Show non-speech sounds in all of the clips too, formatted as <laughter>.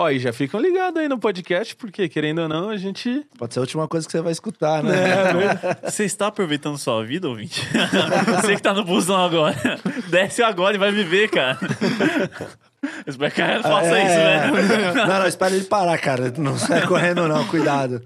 Ó, e já ficam ligados aí no podcast, porque querendo ou não, a gente. Pode ser a última coisa que você vai escutar, né? É, <laughs> Você está aproveitando sua vida, ouvinte? <laughs> Você que tá no busão agora. <laughs> Desce agora e vai viver, cara. Espero que ela faça É, isso, é. né? Não, não, espera ele parar, cara. Não sai correndo, não. Cuidado.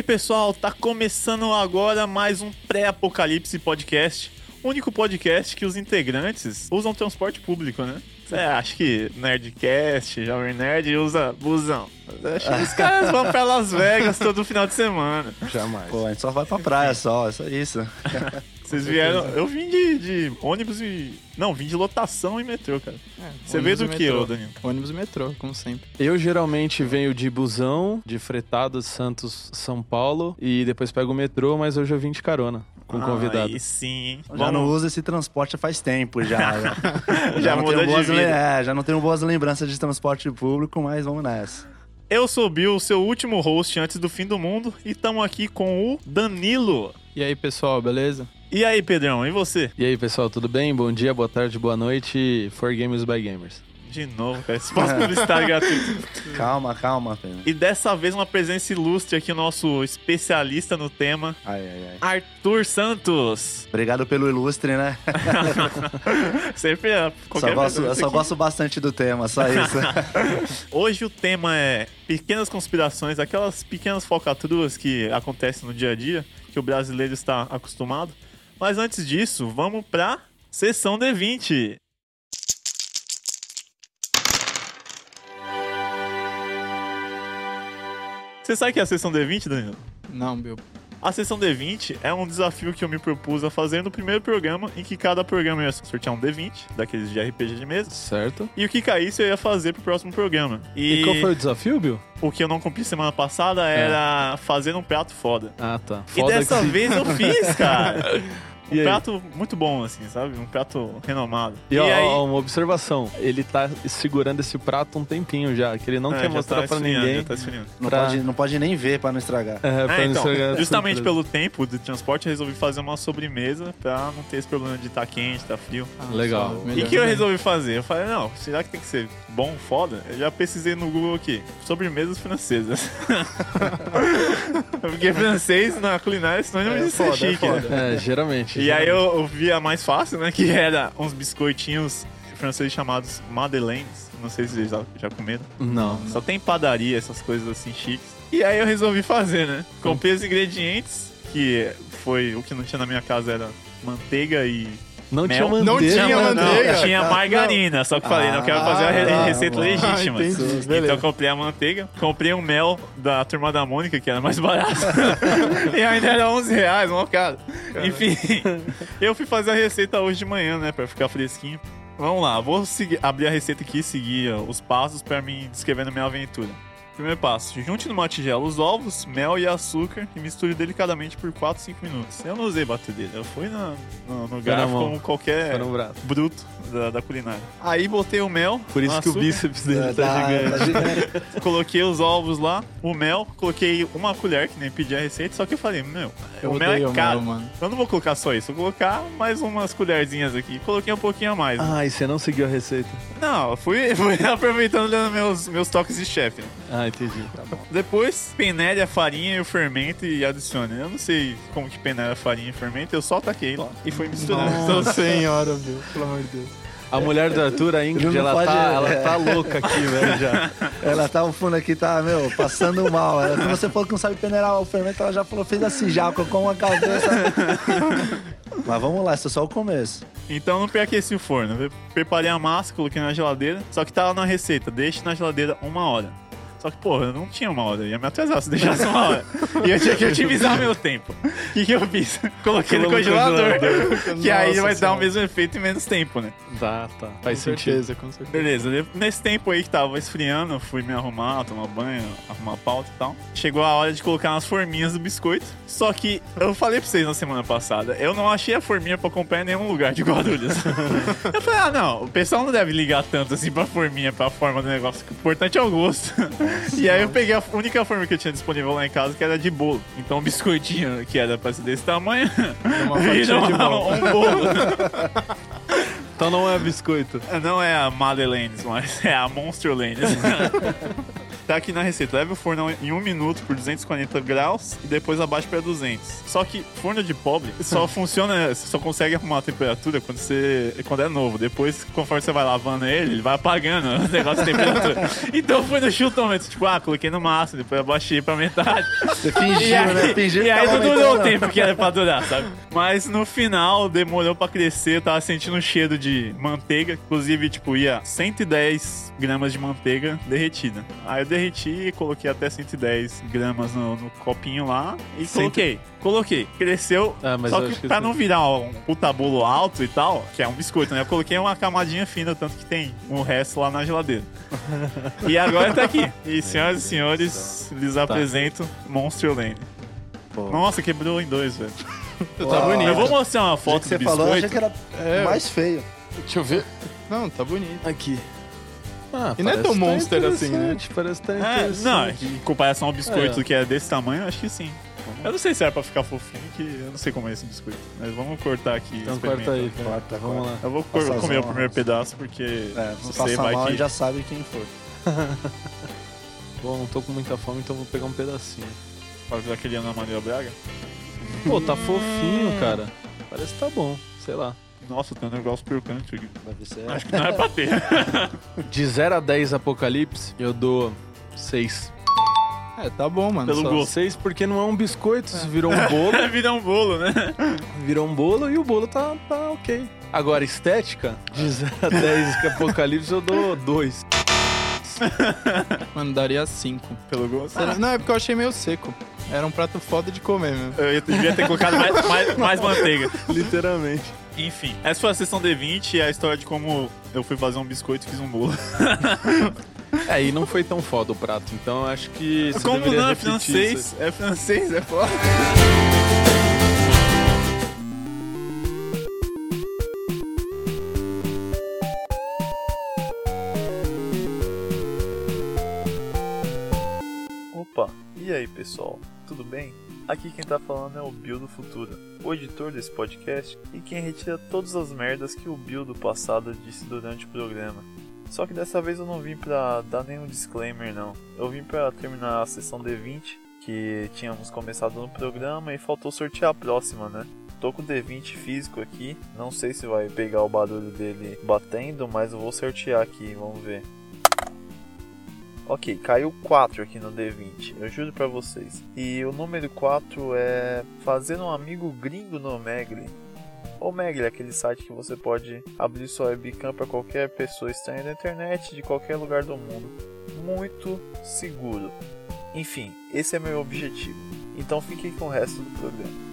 Aí, pessoal, tá começando agora mais um Pré-Apocalipse Podcast. O único podcast que os integrantes usam transporte público, né? Você acha que Nerdcast, Jovem Nerd usa busão? Acho que os caras vão pra Las Vegas todo final de semana. Jamais. Pô, a gente só vai pra praia só, é só isso. <laughs> Vocês vieram. Eu vim de, de ônibus e. Não, vim de lotação e metrô, cara. Você veio do que, ô Danilo? Ônibus e metrô, como sempre. Eu geralmente venho de busão, de fretado Santos, São Paulo, e depois pego o metrô, mas hoje eu vim de carona com o convidado. Aí sim, hein? Já não uso esse transporte faz tempo já. Já, <laughs> Já tenho de boas, vida. é, já não tenho boas lembranças de transporte público, mas vamos nessa. Eu sou o Bill, seu último host antes do fim do mundo, e estamos aqui com o Danilo. E aí, pessoal, beleza? E aí, Pedrão, e você? E aí, pessoal, tudo bem? Bom dia, boa tarde, boa noite. For Gamers by Gamers. De novo, cara, espaço publicitário <laughs> gratuito. Calma, calma, Pedro. E dessa vez uma presença ilustre aqui, o nosso especialista no tema, Ai, ai, ai. Arthur Santos. Obrigado pelo ilustre, né? <laughs> Sempre é, Só gosto, eu só aqui. gosto bastante do tema, só <laughs> isso. Hoje o tema é pequenas conspirações, aquelas pequenas falcatruas que acontecem no dia a dia, que o brasileiro está acostumado. Mas antes disso, vamos pra sessão D20. Você sabe o que é a sessão D20, Danilo? Não, Bill. A sessão D20 é um desafio que eu me propus a fazer no primeiro programa, em que cada programa ia sortear um D20, daqueles de RPG de mesa, Certo? e o que caísse eu ia fazer pro próximo programa. E, qual foi o desafio, Bill? O que eu não cumpri semana passada era fazer um prato foda. Ah, tá. e dessa que- vez eu fiz, <laughs> cara. Um E aí? prato muito bom, assim, sabe? Um prato renomado. E, ó, aí, ó, uma observação. Ele tá segurando esse prato um tempinho já, que ele não É, quer já mostrar tá pra ninguém. já tá esfriando. Não, Pra- pode, não pode nem ver pra não estragar. É, pra É, não então, estragar a justamente pelo tempo de transporte, eu resolvi fazer uma sobremesa pra não ter esse problema de estar quente, tá frio. Ah, Legal. só, E o que eu resolvi fazer? Eu falei, não, será que tem que ser bom, foda? Eu já pesquisei no Google aqui, sobremesas francesas. <laughs> Porque francês na culinária, senão não É me foda, é chique, né? É, geralmente. E aí eu, eu vi a mais fácil, né? Que era uns biscoitinhos franceses chamados madeleines. Não sei se vocês já, já comeram. Não. Só tem padaria, essas coisas assim chiques. E aí eu resolvi fazer, né? Comprei os ingredientes, que foi o que não tinha na minha casa era manteiga e Não Mel? tinha manteiga. Não tinha não, manteiga, tinha cara. margarina, só que falei, não quero fazer a Ah, receita tá, legítima. Ah, entendi, então comprei a manteiga, comprei um mel da turma da Mônica, que era mais barato. <laughs> e ainda era 11 reais, mó caro. Enfim, eu fui fazer a receita hoje de manhã, né, pra ficar fresquinho. Vamos lá, vou seguir- abrir a receita aqui e seguir ó, os passos pra mim descrevendo minha aventura. Primeiro passo, junte numa tigela os ovos, mel e açúcar e misture delicadamente por 4, 5 minutos. Eu não usei batedeira, eu fui na, no, no garfo mão. como qualquer bruto da, da culinária. Aí botei o mel, Por isso que o bíceps dele É, tá tá- gigante. tá <laughs> coloquei os ovos lá, o mel, coloquei uma colher, que nem pedi a receita, só que eu falei, meu, Eu o mel é caro. mel, mano. Eu não vou colocar só isso, vou colocar mais umas colherzinhas aqui. Coloquei um pouquinho a mais. né? Ah, e você não seguiu a receita. Não, eu fui, <laughs> fui aproveitando meus, meus toques de chefe. né? Ah, entendi. Tá bom. Depois, peneire a farinha e o fermento e adicione. Eu não sei como que peneira a farinha e o fermento, eu só taquei lá e fui misturando. Então, Nossa senhora, Bill. Pelo amor de Deus. A mulher do Arthur, a Ingrid, ela, pode- tá, ela é. tá louca aqui, velho, já. <laughs> Ela tá, o fundo aqui tá, meu, passando mal. Ela, se você falou que não sabe peneirar o fermento, ela já falou, fez assim já, colocou uma cabeça. <laughs> Mas vamos lá, isso é só o começo. Então não preaqueci o forno. Eu preparei a massa, coloquei na geladeira. Só que tava na receita, deixe na geladeira uma hora. Só que, porra, eu não tinha uma hora, eu ia me atrasar se deixasse uma hora. e eu tinha que otimizar meu tempo. O que, que eu fiz? <laughs> Coloquei no congelador. que aí Nossa vai dar o Senhora. mesmo efeito em menos tempo, né? Tá, tá. Faz Com sentido. certeza, com certeza. Beleza, nesse tempo aí que tava esfriando, fui me arrumar, tomar banho, arrumar pauta e tal. Chegou a hora de colocar umas forminhas do biscoito. Só que eu falei pra vocês na semana passada, eu não achei a forminha pra comprar em nenhum lugar de Guarulhos. <laughs> eu falei, ah, não, o pessoal não deve ligar tanto assim pra forminha, pra forma do negócio. O importante é o gosto. E aí eu peguei a única forma que eu tinha disponível lá em casa, que era de bolo. Então um biscoitinho que era pra ser desse tamanho, Uma <laughs> fatia de bolo. um bolo. Então não é biscoito. Não é a Madeleines, mas é a Monster Lanes. <laughs> tá aqui na receita. Leve o forno em um minuto por 240 graus e depois abaixe para 200. Só que forno de pobre só <laughs> funciona, você só consegue arrumar a temperatura quando você quando é novo. Depois, conforme você vai lavando ele, ele vai apagando o negócio de temperatura. <laughs> Então foi no chutômetro, tipo, ah, coloquei no máximo, depois abaixei pra metade. Você E fingiu, aí, né? Fingiu e aí não durou o tempo que era pra durar, sabe? Mas no final demorou pra crescer, eu tava sentindo um cheiro de manteiga. Inclusive, tipo, ia 110 gramas de manteiga derretida. Aí eu derreti, coloquei até 110 gramas no, no copinho lá e Cento- coloquei. Coloquei. Cresceu. Ah, mas só que, que pra não virar um puta bolo alto e tal, que é um biscoito, né? Eu coloquei uma camadinha fina, tanto que tem o resto lá na geladeira. <laughs> e agora tá aqui. E senhoras e senhores, lhes apresento Monster Lane. Pô. Nossa, quebrou em dois, velho. <laughs> Tá bonito. Eu vou mostrar uma Do foto que você do falou, eu biscoito. achei que era É. mais feio. Deixa eu ver. Não, tá bonito. Aqui. Ah, E não é tão tá monster assim, né? Parece que tá É, não, em comparação ao biscoito É. que é desse tamanho, eu acho que sim. Eu não sei se era pra ficar fofinho, que eu não sei como é esse biscoito. Mas vamos cortar aqui. Então corta aí, velho. Corta, Vamos lá. Eu vou Passa comer o primeiro pedaço, porque É, não se sei, vai mal, que... já sabe quem for. <laughs> Bom, não tô com muita fome, então vou pegar um pedacinho. Vai virar aquele Ana Maria Braga? Pô, tá fofinho, cara. Parece que tá bom, sei lá. Nossa, tem um negócio percante aqui. Deve ser. Acho que não é pra ter. <laughs> De 0 a 10 Apocalipse, eu dou 6. É, tá bom, mano. Pelo só- gosto. 6 porque não é um biscoito, isso virou um <laughs> bolo. Vira um bolo, né? virou um bolo e o bolo tá, tá ok. Agora, estética, de 0 a 10 que <laughs> Apocalipse eu dou 2. Mano, daria 5. Pelo gosto. Não, é porque eu achei meio seco. Era um prato foda de comer mesmo. Eu ia- devia ter colocado mais, mais, mais manteiga. Literalmente. Enfim, essa foi a sessão D20 e a história de como eu fui fazer um biscoito e fiz um bolo. <laughs> É, e não foi tão foda o prato, então eu acho que. você Como não? É francês. isso. É francês, é foda. Opa, e aí pessoal, tudo bem? Aqui quem tá falando é o Bill do Futuro, o editor desse podcast e quem retira todas as merdas que o Bill do passado disse durante o programa. Só que dessa vez eu não vim pra dar nenhum disclaimer não, eu vim pra terminar a sessão D20 que tínhamos começado no programa e faltou sortear a próxima, né? Tô com o D20 físico aqui, não sei se vai pegar o barulho dele batendo, mas eu vou sortear aqui, vamos ver. Ok, caiu 4 aqui no D20, eu juro pra vocês. E o número 4 é fazer um amigo gringo no Omegle. Omegle é aquele site que você pode abrir sua webcam para qualquer pessoa estranha da internet, de qualquer lugar do mundo. Muito seguro. Enfim, esse é meu objetivo. Então fiquem com o resto do programa.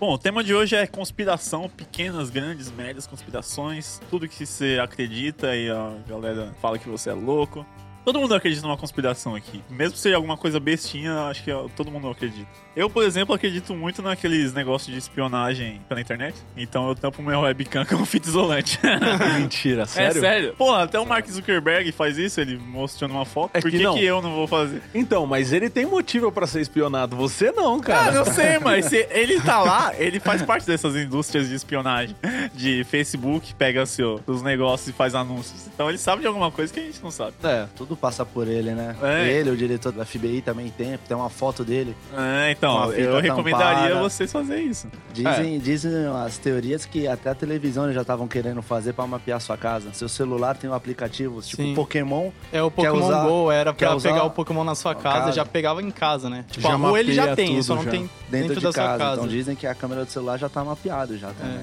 Bom, o tema de hoje é conspiração, pequenas, grandes, médias conspirações, tudo que você acredita e a galera fala que você é louco. Todo mundo acredita numa conspiração aqui. Mesmo se seja alguma coisa bestinha, acho que todo mundo acredita. Eu, por exemplo, acredito muito naqueles negócios de espionagem pela internet. Então eu tampo meu webcam com <laughs> fita isolante. <laughs> Mentira, sério? É sério. Pô, até o Mark Zuckerberg faz isso, ele mostrando uma foto. É Por que que, não. que eu não vou fazer? Então, mas ele tem motivo pra ser espionado. Você não, Cara, cara. eu sei, <laughs> mas ele tá lá, ele faz parte dessas indústrias de espionagem. De Facebook, pega seu, os negócios e faz anúncios. Então ele sabe de alguma coisa que a gente não sabe. É. Tudo passa por ele, né? É. Ele, o diretor da FBI também tem, tem uma foto dele. É, então, eu recomendaria tampada. vocês fazerem isso. Dizem, É. dizem as teorias que até a televisão eles já estavam querendo fazer pra mapear sua casa. Seu celular tem um aplicativo, tipo Sim. Pokémon. É o Pokémon usar- Go, era quer pra usar- pegar o Pokémon na sua casa, casa. já pegava em casa, né? Tipo, Já a rua ele já tem, tudo só não já. tem Dentro, dentro, de da casa. sua casa. Então dizem que a câmera do celular já tá mapeado já também.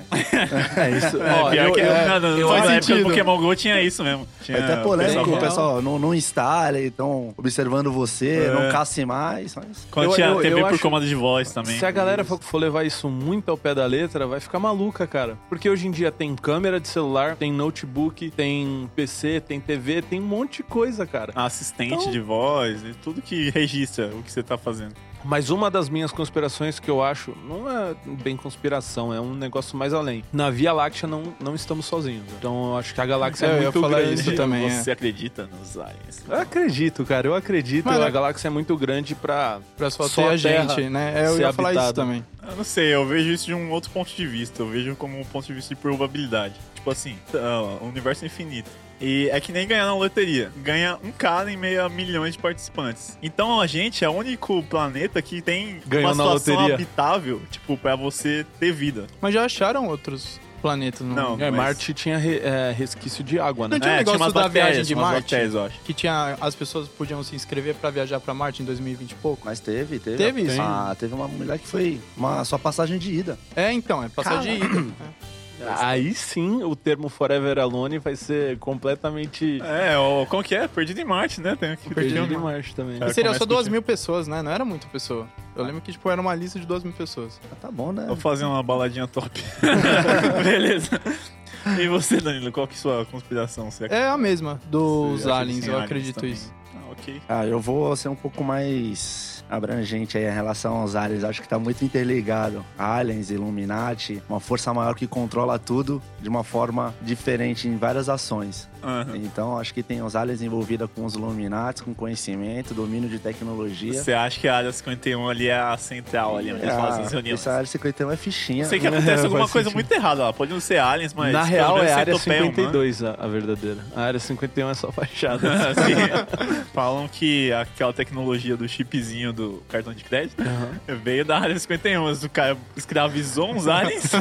É <laughs> isso. É, Ó, pior eu- que é, não, não, eu do sentido. Pokémon GO tinha isso mesmo. Tinha É até polêmico, pessoal o pessoal não, não instale, estão observando você, É. não casse mais. Mas... Quando Eu- tinha eu- TV eu por acho- comando de voz também. Se a galera for, for levar isso muito ao pé da letra, vai ficar maluca, cara. Porque hoje em dia tem câmera de celular, tem notebook, tem PC, tem TV, tem um monte de coisa, cara. Assistente Então- de voz e tudo que registra o que você tá fazendo. Mas uma das minhas conspirações que eu acho, não é bem conspiração, é um negócio mais além. Na Via Láctea não, não estamos sozinhos. Então eu acho que a galáxia É, é, eu ia muito falar grande. isso também, é. Você acredita nos aliens? Eu acredito, cara, eu acredito. Mas a é- galáxia é muito grande pra. Pra só, Só ter a gente, Terra né? É, eu ser ia falar isso habitada. também. Eu não sei, eu vejo isso de um outro ponto de vista. Eu vejo como um ponto de vista de probabilidade. Tipo assim, o universo é infinito. E é que nem ganhar na loteria. Ganha um cara em meio a milhões de participantes. Então a gente é o único planeta que tem Ganhou uma situação loteria. habitável, tipo, pra você ter vida. Mas já acharam outros planetas no Não, É, mas- Marte tinha re- é, resquício de água, né? Não tinha um É, negócio umas da bactérias, viagem de Marte? bactérias, eu acho. Que tinha. As pessoas podiam se inscrever pra viajar pra Marte em 2020 e pouco. Mas teve, teve. Teve isso? Ah, teve uma mulher que foi uma só passagem de ida. É, então, é passar de ida. <clears throat> Aí sim o termo Forever Alone vai ser completamente É, o, como que é? Perdido em Marte, né? Tem que perdido em Marte também. E seria só duas mil pessoas, né? Não era muita pessoa. Eu lembro que, tipo, era uma lista de duas mil pessoas. Ah, tá bom, né? Vou fazer uma baladinha top. <laughs> Beleza. E você, Danilo, qual que é a sua conspiração? Você É a mesma dos aliens, eu aliens acredito também? isso. Ah, ok. Ah, eu vou ser um pouco mais abrangente aí em relação aos aliens. Acho que tá muito interligado. Aliens, Illuminati, uma força maior que controla tudo de uma forma diferente em várias ações. Aham. Então, acho que tem os aliens envolvidos com os Illuminati, com conhecimento, domínio de tecnologia. Você acha que a área 51 ali é a central ali, onde eles fazem as reuniões? essa área 51 é fichinha. Eu sei que acontece <laughs> alguma coisa sentido. muito errada lá. Pode não ser aliens, mas. Na real é a área centopeia humana. 52 a, a verdadeira. A área 51 é só fachada. <laughs> Sim. <laughs> Falam que aquela tecnologia do chipzinho do cartão de crédito veio da área 51. Mas o cara escravizou uns aliens,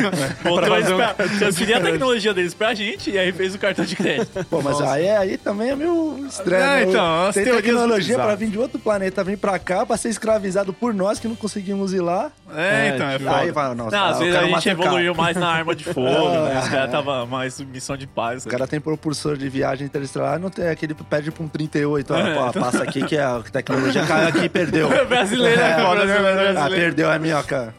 botou eles pra, transferiu a tecnologia deles pra gente e aí fez o cartão de crédito. Pô, mas aí, aí também é meio estranho. É, né? então, Tem tecnologia pra bizarras. vir de outro planeta, vir pra cá, pra ser escravizado por nós que não conseguimos ir lá. É, É, então, é tipo, foda. Aí vai, nossa, Não, às vezes cara a gente evoluiu mais na arma de fogo, É, né? <laughs> Os caras é. tava mais missão de paz. O cara tem propulsor de viagem interestelar, não tem aquele que pede pra um 38. Ó, É, pô, então. passa aqui que a tecnologia caiu aqui e perdeu. <laughs> brasileiro é foda, né? Ah, Brasileiro. perdeu a minhoca.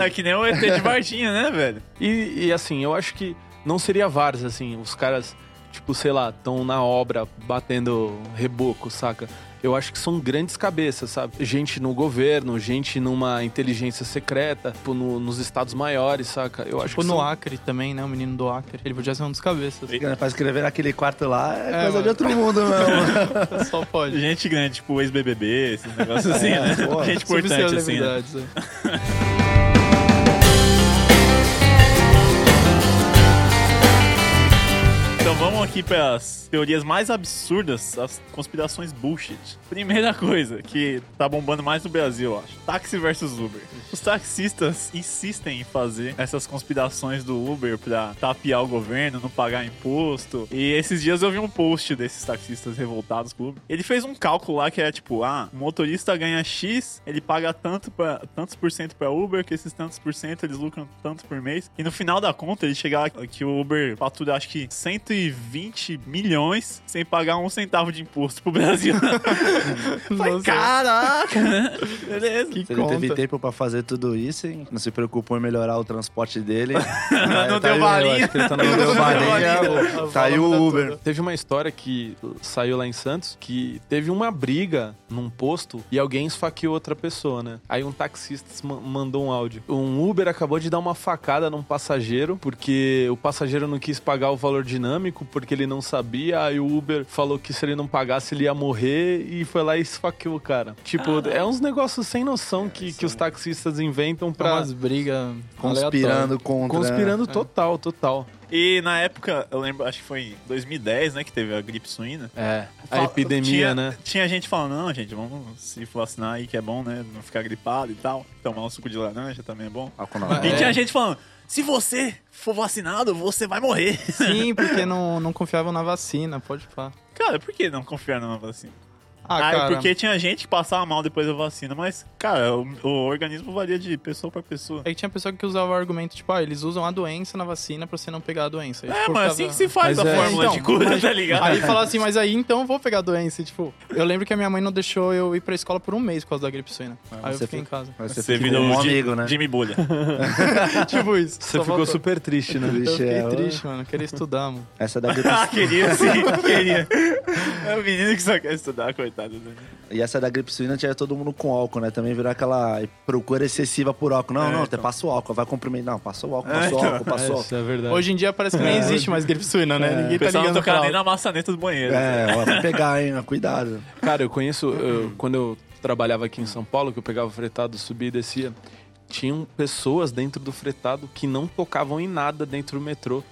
É que nem o ET de Varginha, né, velho? E, e, assim, eu acho que não seria vários, assim, os caras, tipo, sei lá, estão na obra batendo reboco, saca? Eu acho que são grandes cabeças, sabe? Gente no governo, gente numa inteligência secreta, tipo, no- nos estados maiores, saca? Eu acho Tipo que no são... Acre também, né? O menino do Acre. Ele podia ser um dos cabeças. Pra escrever naquele quarto lá é, É, coisa mano. de outro mundo mesmo. <laughs> Só pode. Gente grande, tipo ex-BBB, esses negócios assim, né? pô. Gente importante, assim, né? <laughs> Então vamos aqui para as teorias mais absurdas, as conspirações bullshit. Primeira coisa que tá bombando mais no Brasil, eu acho. Táxi versus Uber. Os taxistas insistem em fazer essas conspirações do Uber pra tapear o governo, não pagar imposto. E esses dias eu vi um post desses taxistas revoltados com o Uber. Ele fez um cálculo lá que é tipo, ah, o motorista ganha X, ele paga tanto pra, tantos por cento pra Uber, que esses tantos por cento eles lucram tanto por mês. E no final da conta ele chega que o Uber fatura acho que 120 milhões sem pagar um centavo de imposto pro Brasil. <laughs> Falei, caraca! <laughs> Beleza. Que Se ele teve conta. tempo pra fazer tudo isso, hein? não se preocupou em melhorar o transporte dele. não tá deu aí, balinha. tá Não deu balinha. balinha. Tá aí o Uber. Teve uma história que saiu lá em Santos que teve uma briga num posto e alguém esfaqueou outra pessoa, né? Aí um taxista ma- mandou um áudio. Um Uber acabou de dar uma facada num passageiro porque o passageiro não quis pagar o valor dinâmico porque ele não sabia. Aí o Uber falou que se ele não pagasse ele ia morrer e foi lá e esfaqueou o cara. Tipo, é uns negócios sem noção que, que os taxistas inventam Pra umas brigas Conspirando contra. Conspirando total, total. E na época, eu lembro, acho que foi em 2010, né, que teve a gripe suína. É. A epidemia, tinha, né? Tinha gente falando, não, gente, vamos se vacinar aí que é bom, né? Não ficar gripado e tal. Tomar um suco de laranja também é bom. Mas- E mão. É. tinha gente falando, se você for vacinado, você vai morrer. Sim, porque <laughs> não, não confiavam na vacina, pode falar. Cara, por que não confiar numa vacina? Ah, Ah, cara. porque tinha gente que passava mal depois da vacina, mas, cara, o, o organismo varia de pessoa pra pessoa. É que tinha pessoa que usava o argumento, tipo, ah, eles usam a doença na vacina pra você não pegar a doença. E, É, tipo, mas assim que se faz Mas a é- fórmula então, de cura, mas- tá ligado? Aí falava assim, mas aí então eu vou pegar a doença. E, tipo, eu lembro que a minha mãe não deixou eu ir pra escola por um mês por causa da gripe suína. aí eu você fiquei em fica- casa. Mas Você, fica virou um amigo, né? Jimmy Bolha. <laughs> tipo isso. Você Só ficou voltou. super triste, né? Eu Triste, fiquei é, triste, mano. Eu queria estudar, mano. Essa da <laughs> gripe ah, queria sim, queria. É o menino que só quer estudar, coitado. Coitado. né? E essa da gripe suína tinha todo mundo com álcool, né? Também virou aquela procura excessiva por álcool. Não, É, não, até então. passa o álcool, vai cumprimentar. Não, passou o álcool, É, passou o então. álcool, passou o Isso álcool. é verdade. Hoje em dia parece que nem existe mais gripe suína, né? É. Ninguém tá não ligando toca pra nem na maçaneta do banheiro. É, ó, vai pegar, hein? Cuidado. Cara, eu conheço, eu- quando eu trabalhava aqui em São Paulo, que eu pegava o fretado, subia e descia, tinham pessoas dentro do fretado que não tocavam em nada dentro do metrô.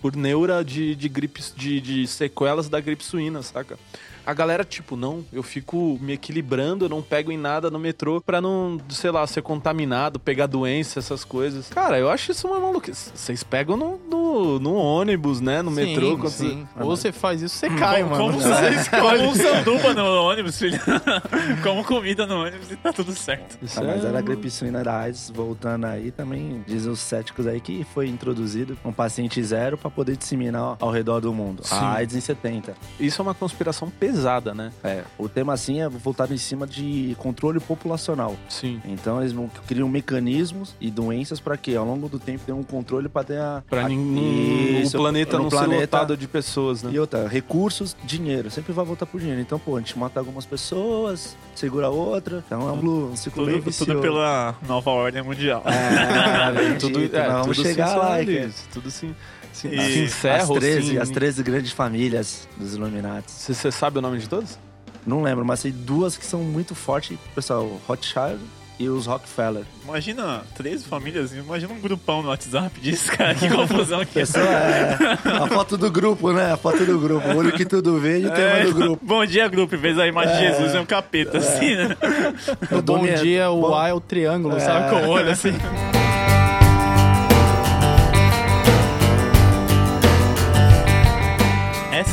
Por neura de, de gripes, de, de sequelas da gripe suína, saca? A galera, tipo, não, eu fico me equilibrando, eu não pego em nada no metrô pra não, sei lá, ser contaminado, pegar doença, essas coisas. Cara, eu acho isso uma maluquice. Vocês pegam no, no, no ônibus, né? No Sim, metrô. quando sim. Ah, Ou você faz isso, você cai, como, mano. Como, <laughs> você- como um sanduba no ônibus, filho. <laughs> como comida no ônibus e tá tudo certo. Isso Ah, mas é- era a gripe suína da AIDS, voltando aí, também dizem os céticos aí que foi introduzido um paciente zero pra poder disseminar ao redor do mundo. Sim. A AIDS em 70. Isso é uma conspiração pesada, né? É, o tema assim é voltado em cima de controle populacional. Sim. Então eles vão- criam mecanismos e doenças para que ao longo do tempo tenha um controle para ter a, Pra a- nin- Isso, o planeta no não ser planeta. lotado de pessoas, né? E outra, recursos, dinheiro. Sempre vai voltar por dinheiro. Então, pô, a gente mata algumas pessoas, segura outra. Então é um, um ciclo meio Tudo, vicioso. tudo pela nova ordem mundial. É, <laughs> tudo, tudo, é, vamos tudo chegar lá. sinaliza, Tudo se, se, encerra As ou 13, se- as 13 grandes famílias dos Illuminati. Você sabe o nome de todos? Não lembro, mas sei duas que são muito fortes. Pessoal, Rothschild e os Rockefeller. Imagina 13 famílias, imagina um grupão no WhatsApp disso, cara. Que <laughs> confusão que é. Pessoa, é, a foto do grupo, né? A foto do grupo. O olho que tudo vê e o tema É, do grupo. Bom dia, grupo. Em vez da imagem de Jesus, é um capeta, assim, né? <laughs> Bom dormi- dia, o bom- A é o triângulo, É. sabe? Com o olho assim.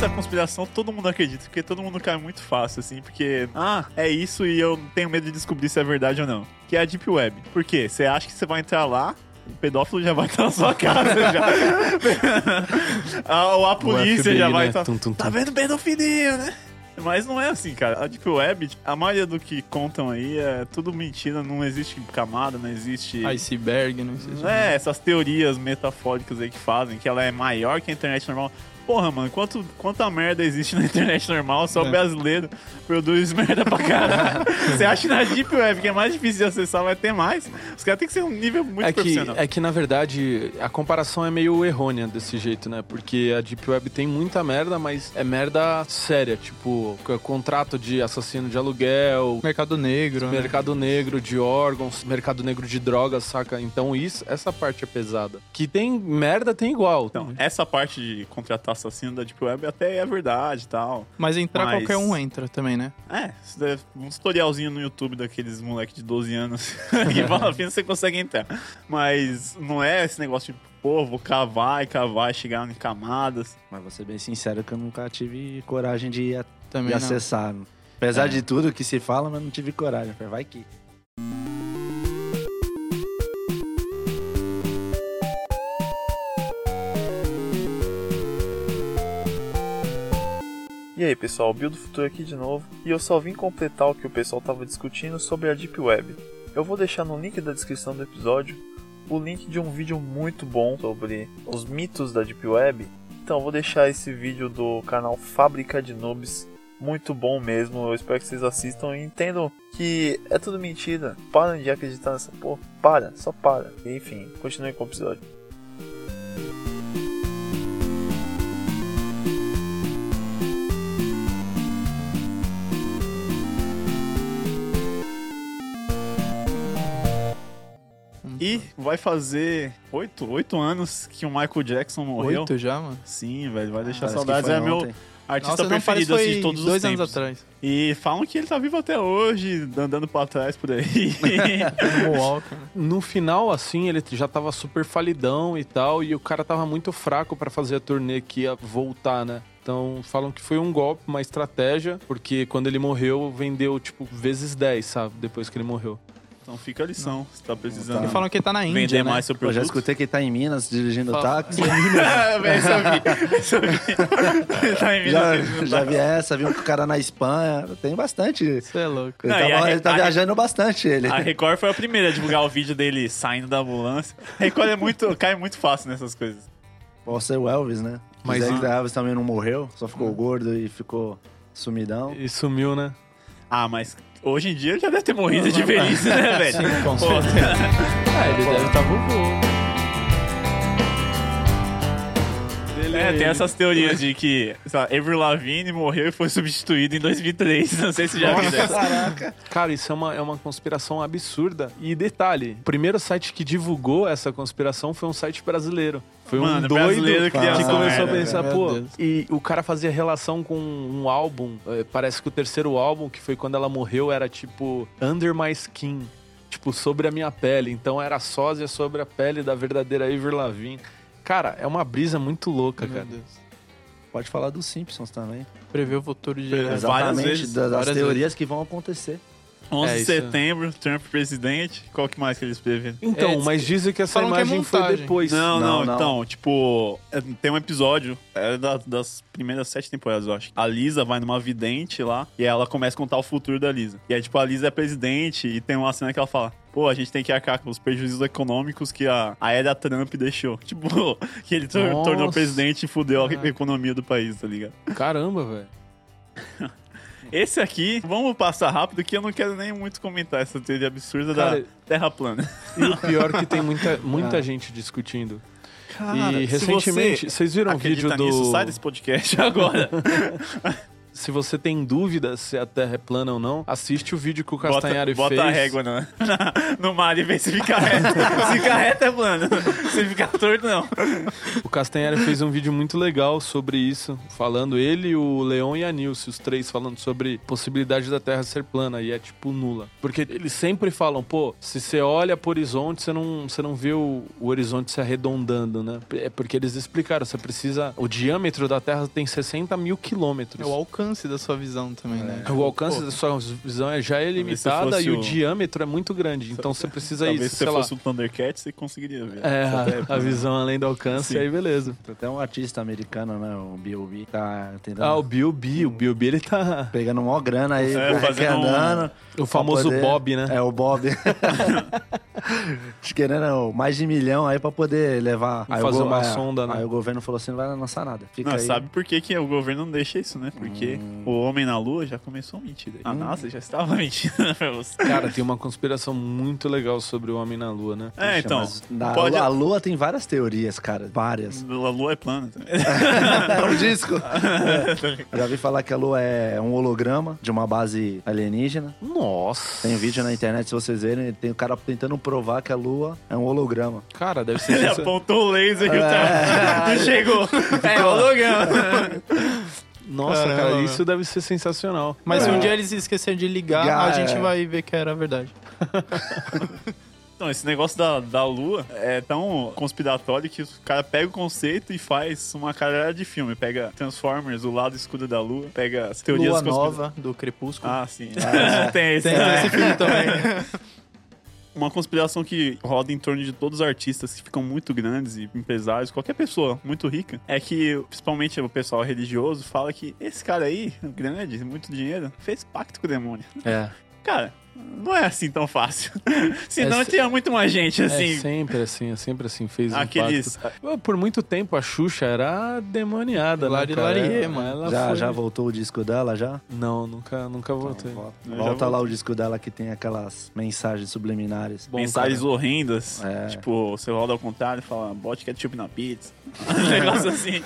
Essa conspiração todo mundo acredita, porque todo mundo cai muito fácil, assim, porque, ah, é isso e eu tenho medo de descobrir se é verdade ou não. Que é a Deep Web. Por quê? Você acha que você vai entrar lá, o pedófilo já vai estar na sua casa, <laughs> já. a, <laughs> ou a polícia FBI, já vai né? estar. Tum, tum, Tá tum. vendo pedofilia, né? Mas não é assim, cara. A Deep Web, a maioria do que contam aí é tudo mentira, não existe camada, não existe. Iceberg, não sei se É, essas teorias metafóricas aí que fazem, que ela é maior que a internet normal. Porra, mano, quanto, quanta merda existe na internet normal? Só o É. brasileiro produz merda pra caralho. <laughs> Você acha que na Deep Web, que é mais difícil de acessar, vai ter mais? Os caras têm que ser um nível muito É que, profissional. é que, na verdade, a comparação é meio errônea desse jeito, né? Porque a Deep Web tem muita merda, mas é merda séria. Tipo, contrato de assassino de aluguel, Mercado negro, né? mercado negro de órgãos, mercado negro de drogas, saca? Então isso, essa parte é pesada. Que tem merda, tem igual. Então, essa parte de contratar assassino da Deep Web até é verdade e tal. Mas entrar Mas- qualquer um entra também, né? É, um tutorialzinho no YouTube daqueles moleque de 12 anos <laughs> que vale a pena você consegue entrar. Mas não é esse negócio de, pô, vou cavar e cavar e chegar em camadas. Mas vou ser bem sincero que eu nunca tive coragem de ir a- Também de acessar. Apesar É. de tudo que se fala, mas não tive coragem. Vai que. E aí pessoal, Bill do Futuro aqui de novo e eu só vim completar o que o pessoal estava discutindo sobre a Deep Web. Eu vou deixar no link da descrição do episódio o link de um vídeo muito bom sobre os mitos da Deep Web. Então vou deixar esse vídeo do canal Fábrica de Noobs, muito bom mesmo. Eu espero que vocês assistam e entendam que é tudo mentira. Parem de acreditar nessa porra. Para, só para. Enfim, continue com o episódio. E vai fazer oito, oito anos que o Michael Jackson morreu. Oito já, mano. Sim, velho, vai deixar que saudades. É meu artista Nossa, preferido assim, de todos dois os anos tempos. atrás. E falam que ele tá vivo até hoje, andando pra trás por aí. <laughs> Né? No final, assim, ele já tava super falidão e tal, e o cara tava muito fraco pra fazer a turnê que ia voltar, né? Então, falam que foi um golpe, uma estratégia, porque quando ele morreu, vendeu, tipo, vezes 10, sabe? Depois que ele morreu. Então fica a lição, se tá precisando Tá. Falam que ele tá na Índia, vender né? mais seu produto. já escutei que ele tá em Minas dirigindo Fala. táxi. Esse <laughs> eu vi, eu. Ele <laughs> tá em Já, Minas, já vi essa, vi um cara na Espanha. Tem bastante. Ele, Você é louco. Não, e tava- a- ele tá a- viajando bastante, ele. A Record foi a primeira a divulgar o vídeo dele saindo da ambulância. A Record é muito, cai muito fácil nessas coisas. Pode ser o Elvis, né? Mas o Elvis também não morreu, só ficou gordo e ficou sumidão. E sumiu, né? Ah, mas hoje em dia ele já deve ter morrido de velhice, né, velho? Sim, com certeza. <laughs> Ah, ele deve estar vovô. É, tem essas teorias de que sei lá, Avril Lavigne morreu e foi substituído em 2003. Não sei se já viu. Caraca. Cara, isso é uma, é uma conspiração absurda. E detalhe, o primeiro site que divulgou essa conspiração foi um site brasileiro. Foi um Mano, doido brasileiro cria que essa começou merda, a pensar, pô, e o cara fazia relação com um álbum, eh, parece que o terceiro álbum, que foi quando ela morreu, era tipo Under My Skin, tipo, sobre a minha pele. Então era sósia sobre a pele da verdadeira Avril Lavigne. Cara, é uma brisa muito louca, Meu cara. Deus. Pode falar dos Simpsons também. Prever o futuro de. Exatamente, vezes, das, várias teorias que vão acontecer. 11 É, de setembro, Trump presidente. Qual que mais que eles previram? Então, É, mas dizem que essa falam que é imagem foi depois. Não, não, Não, não. então, tipo, é, tem um episódio, é da- das primeiras sete temporadas, eu acho. A Lisa vai numa vidente lá e ela começa a contar o futuro da Lisa. E aí, tipo, a Lisa é presidente e tem uma cena que ela fala. Pô, a gente tem que arcar com os prejuízos econômicos que a, a era Trump deixou. <laughs> Tipo, que ele tor- Nossa. tornou presidente e fudeu a economia do país, tá ligado? Caramba, velho. Esse aqui, vamos passar rápido que eu não quero nem muito comentar essa teoria absurda Cara, da Terra plana. E o pior é que tem muita, <laughs> muita gente discutindo. e se recentemente, você vocês viram o vídeo Acredita do. nisso? Sai desse podcast agora. <laughs> Se você tem dúvida se a Terra é plana ou não, assiste o vídeo que o Bota, Castanhari bota fez. a régua <laughs> na- no mar e vê se fica reto. <laughs> se fica reto é plano. Se ficar torto, não. O Castanhari fez um vídeo muito legal sobre isso, falando ele, o Leon e a Nilce, os três falando sobre possibilidade da Terra ser plana e é tipo nula. Porque eles sempre falam, pô, se você olha pro horizonte, você não, você não vê o, o horizonte se arredondando, né? É porque eles explicaram, você precisa. O diâmetro da Terra tem 60 mil quilômetros. É o alcance da sua visão também, né? O alcance Pô, da sua visão é- já é limitada fosse e o... o- diâmetro é muito grande. Então você precisa Talvez isso, se você sei lá. fosse um Thundercat, você conseguiria ver. É, Essa Terra a, a visão além do alcance, Sim. aí beleza. Tem até um artista americano, né? O B.O.B. Tá tentando... Ah, o Bill B, o Bill B, ele tá. Pegando mó grana aí, É, é, fazendo um- andando. O famoso poder- Bob, né? É, o Bob. Querendo mais de milhão aí pra poder levar. Aí Fazer o uma é, sonda, né? Aí o governo falou assim: não vai lançar nada. Fica Não, aí. sabe por que, que o governo não deixa isso, né? Porque Hum. O homem na lua já começou a mentir. A NASA já estava <laughs> mentindo pra você. Cara, tem uma conspiração muito legal sobre o Homem na Lua, né? É, então. pode... A Lua tem várias teorias, cara. Várias. <laughs> A lua é plana também. o <laughs> disco. Eu já vi falar que a Lua é um holograma de uma base alienígena. Nossa. Tem vídeo na internet, se vocês verem, tem o cara tentando provar que a Lua é um holograma. Cara, deve ser. Ele apontou o laser e o cara não chegou. É holograma. Nossa, Caramba, cara, isso deve ser sensacional. Mas se É. um dia eles esquecerem de ligar, Ligar, a gente é. vai ver que era verdade. <laughs> Então, esse negócio da, da lua é tão conspiratório que o cara pega o conceito e faz uma carreira de filme. Pega Transformers, o lado escuro da lua, pega as teorias Lua conspira- Nova, do Crepúsculo. Ah, sim. Não <laughs> tem esse. Tem né? esse filme também. <laughs> Uma conspiração que roda em torno de todos os artistas que ficam muito grandes e empresários, qualquer pessoa muito rica, é que, principalmente o pessoal religioso, fala que esse cara aí, grande, muito dinheiro, fez pacto com o demônio. É. Cara, não é assim tão fácil. <laughs> Senão É, tinha muito mais gente, assim. É sempre assim, é sempre assim. Fez Aqueles. impacto. Por muito tempo a Xuxa era demoniada, né, Lari? Lariê, Ela- mano. Já, foi... já voltou o disco dela, já? Não, nunca, nunca voltei. Volta, Eu já volta vou- lá o disco dela que tem aquelas mensagens subliminares. Bom, mensagens cara. horrendas. É. Tipo, você roda ao contrário e fala, bote ketchup na pizza. <laughs> Um negócio assim.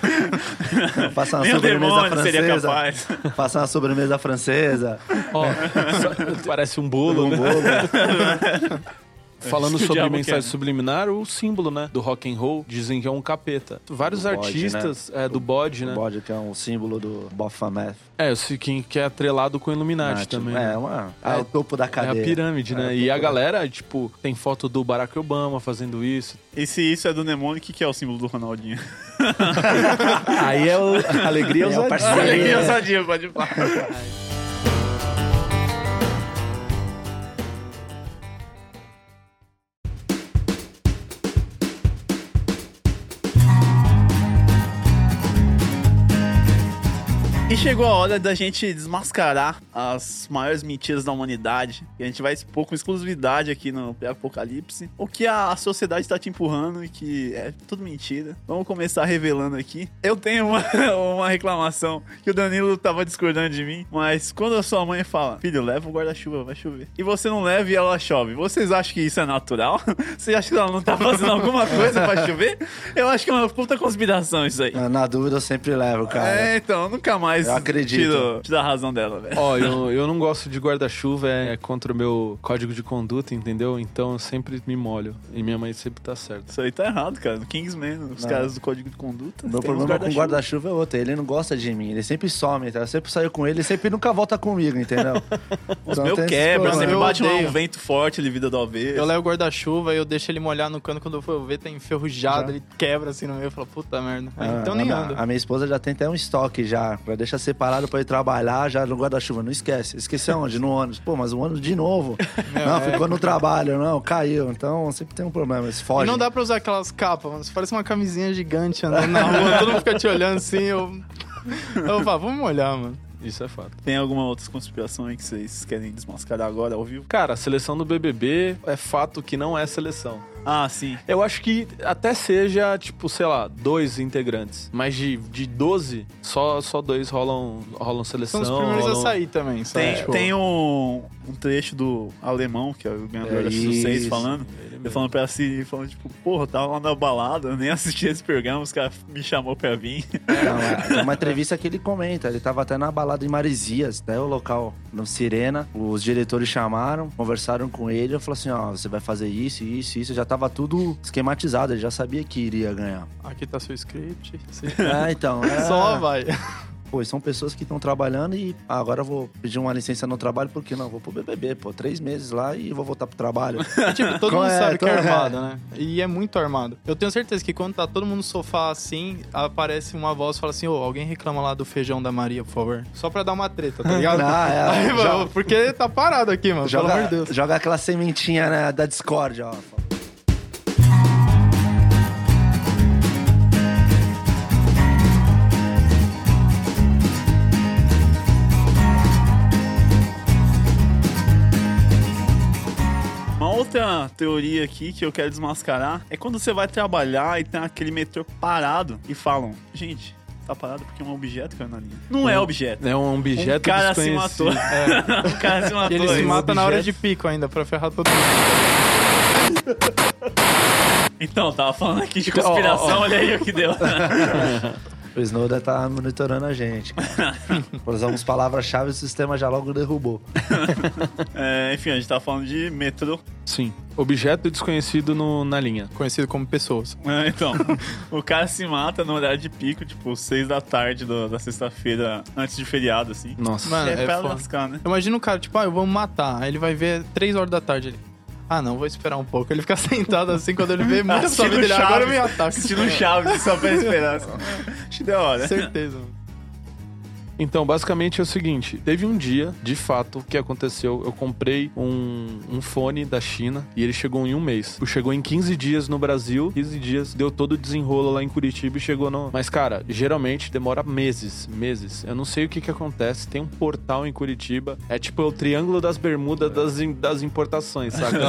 <laughs> Faça uma Nem sobremesa francesa. Faça uma sobremesa francesa. Só- parece um bolo, Um né? bolo. <laughs> Falando o sobre diabo mensagem quer. subliminar, o símbolo, né? Do rock and roll, dizem que é um capeta. Vários Do bode, artistas, é, do bode, O né? bode, que é um símbolo do Baphomet. É, o Siquim que é atrelado com o Illuminati Ah, tipo, também. É, né? uma, é, É, o topo da É a cadeia. pirâmide, né? É, e a topo da- galera, tipo, tem foto do Barack Obama fazendo isso. E se isso é do demônio, o que, que é o símbolo do Ronaldinho? <laughs> <laughs> Aí é o alegria É o ousadia. parceiro. Alegria ousadia, pode falar. Chegou a hora da gente desmascarar as maiores mentiras da humanidade. E a gente vai expor com exclusividade aqui no Apocalipse o que a sociedade está te empurrando e que é tudo mentira. Vamos começar revelando aqui. Eu tenho uma, <laughs> uma reclamação que o Danilo tava discordando de mim, mas quando a sua mãe fala, filho, leva o guarda-chuva, vai chover. E você não leva e ela chove. Vocês acham que isso é natural? <laughs> Você acha que ela não tá fazendo alguma coisa pra chover? Eu acho que é uma puta conspiração isso aí. Na, na dúvida eu sempre levo, cara. É, então, nunca mais Eu acredito. tiro, tiro a razão dela, velho. Ó, <laughs> eu, eu não gosto de guarda-chuva, é contra o meu código de conduta, entendeu? Então eu sempre me molho. E minha mãe sempre tá certa. Isso aí tá errado, cara. No Kingsman, os Não. caras do código de conduta. Meu problema com o guarda-chuva é outro. Ele não gosta de mim. Ele sempre some, tá? Eu sempre saio com ele, ele sempre nunca volta comigo, entendeu? <laughs> Os Então meus quebra, sempre bate um vento forte, ele vira do avesso. Eu levo o guarda-chuva e eu deixo ele molhar no cano quando eu for ver, tá enferrujado, Já. ele quebra assim no meio. Eu falo, puta merda. Ah, então nem ando. A minha esposa já tem até um estoque já. Já deixa separado pra ir trabalhar, já no guarda-chuva. Não esquece. Esqueceu onde? No ônibus. Pô, mas o ônibus de novo. <laughs> Não, é. ficou no trabalho. Não, caiu. Então sempre tem um problema. Eles E fogem. não dá pra usar aquelas capas, mano. Você parece uma camisinha gigante andando na rua, todo mundo fica te olhando assim, eu. <laughs> Eu falo, vamos molhar, mano. Isso é fato. Tem alguma outra conspiração aí que vocês querem desmascarar agora ao vivo? Cara, a seleção do BBB é fato que não é seleção. Ah, sim. Eu acho que até seja, tipo, sei lá, dois integrantes. Mas de, de 12, só, só dois rolam, rolam seleção. São os primeiros a rolam- sair também, sabe? Tem, Tipo, tem um, um trecho do alemão, que é o ganhador É da falando. Ele falando pra si, falando, tipo, porra, eu tava lá na balada, eu nem assisti esse programa, os caras me chamou pra vir. Não, é, tem uma entrevista que ele comenta. Ele tava até na balada em Maresias, né? O local no Sirena. Os diretores chamaram, conversaram com ele. Eu falei assim: ó, você vai fazer isso, isso, isso. Já tava tudo esquematizado. Ele já sabia que iria ganhar. Aqui tá seu script. Você... É, então. <laughs> É, Só vai. Pô, são pessoas que estão trabalhando e ah, agora eu vou pedir uma licença no trabalho, porque não, vou pro BBB, pô, três meses lá e vou voltar pro trabalho. <laughs> Tipo, todo mundo É, sabe que é tô- armado, né? E é muito armado. Eu tenho certeza que quando tá todo mundo no sofá assim, aparece uma voz e fala assim: Ô, alguém reclama lá do feijão da Maria, por favor. Só pra dar uma treta, tá ligado? Não, <laughs> é, Aí, joga- mano, porque tá parado aqui, mano. Pelo amor joga, de Deus. joga aquela sementinha né, da Discord, ó. Outra teoria aqui que eu quero desmascarar é quando você vai trabalhar e tem aquele metrô parado e falam, gente, tá parado porque é um objeto caiu na linha. Não é objeto. É um objeto um cara se matou. o <laughs> cara se matou. E ele se mata na hora objeto- de pico ainda, pra ferrar todo mundo. Então, tava falando aqui de conspiração, <laughs> olha aí o que deu. <laughs> O Snowden tá monitorando a gente. cara. <laughs> Usamos palavras-chave e o sistema já logo derrubou. <laughs> É, enfim, a gente tava falando de metrô. Sim. Objeto desconhecido no- na linha. Conhecido como pessoas. <laughs> É, então, o cara se mata no horário de pico, tipo, seis da tarde do- da sexta-feira, antes de feriado, assim. Nossa. Mano, é, é pra foda. lascar, né? Imagina o cara, tipo, ah, eu vou me matar. Aí ele vai ver 3 horas da tarde ali. Ah, não, vou esperar um pouco. Ele fica <laughs> sentado assim quando ele vê muita sua Assistindo vida. Ele, agora me ataco. Assistindo Chaves só pra esperar. <laughs> Acho da hora. Certeza, mano. Então, basicamente é o seguinte: teve um dia, de fato, que aconteceu. Eu comprei um, um fone da China e ele chegou em um mês. Chegou em 15 dias no Brasil, 15 dias, deu todo o desenrolo lá em Curitiba e chegou no. Mas, cara, geralmente demora meses, meses. Eu não sei o que que acontece. Tem um portal em Curitiba, é tipo o Triângulo das Bermudas das, das importações, sabe? <laughs>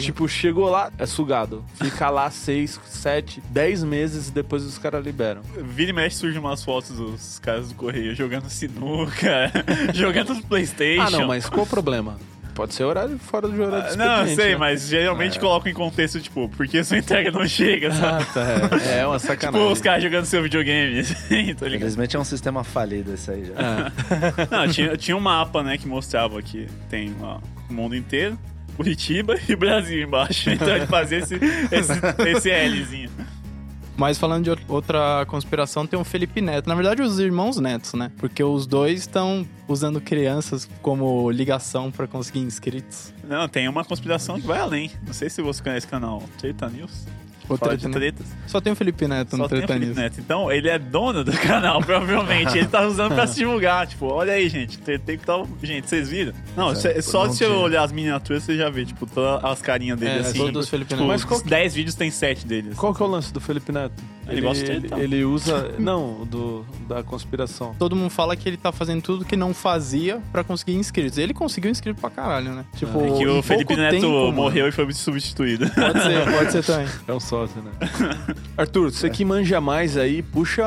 Tipo, chegou lá, é sugado. Fica lá 6, 7, 10 meses e depois os caras liberam. Vira e mexe surgem umas fotos dos caras do Correio jogando sinuca, <laughs> jogando no Playstation. Ah, não, mas qual o problema? Pode ser horário fora do horário Ah, Não, sei, né? mas geralmente coloca em contexto, tipo, porque sua entrega não chega, sabe? Ah, tá. É, é uma <laughs> sacanagem. Tipo, os caras jogando seu videogame, <laughs> assim, tá ligado? Infelizmente é um sistema falido esse aí já. É. Não, tinha, tinha um mapa, né, que mostrava que tem lá o mundo inteiro, Curitiba e Brasil embaixo. Então ele fazia esse, esse, esse Lzinho. Mas falando de ou- outra conspiração, tem o Felipe Neto. Na verdade, os irmãos Netos, né? Porque os dois estão usando crianças como ligação pra conseguir inscritos. Não, tem uma conspiração que vai além. Não sei se você conhece o canal Treta News. Fala Treta de News. tretas. Só tem o Felipe Neto no Só tem o Treta Felipe News. Neto. Então, ele é dono do <laughs> canal, provavelmente. ele tá usando pra <laughs> se divulgar. Tipo, olha aí, gente. Tem que tá... Gente, vocês viram? Não, cê- só se tinha. olhar as miniaturas, você já vê, tipo, todas as carinhas dele É, assim. todos os Felipe tipo, Neto. Mas qual que- 10 vídeos tem 7 deles. Qual que é o lance do Felipe Neto? Ele gosta de ele, tentar. ele usa. <laughs> Não, do, da conspiração. Todo mundo fala que ele tá fazendo tudo que não fazia pra conseguir inscritos. Ele conseguiu inscrito pra caralho, né? Tipo, É que o Felipe Neto tempo, mano. morreu e foi substituído. Pode ser, pode ser também. É um sócio, né? <laughs> Arthur, você que manja mais aí, puxa,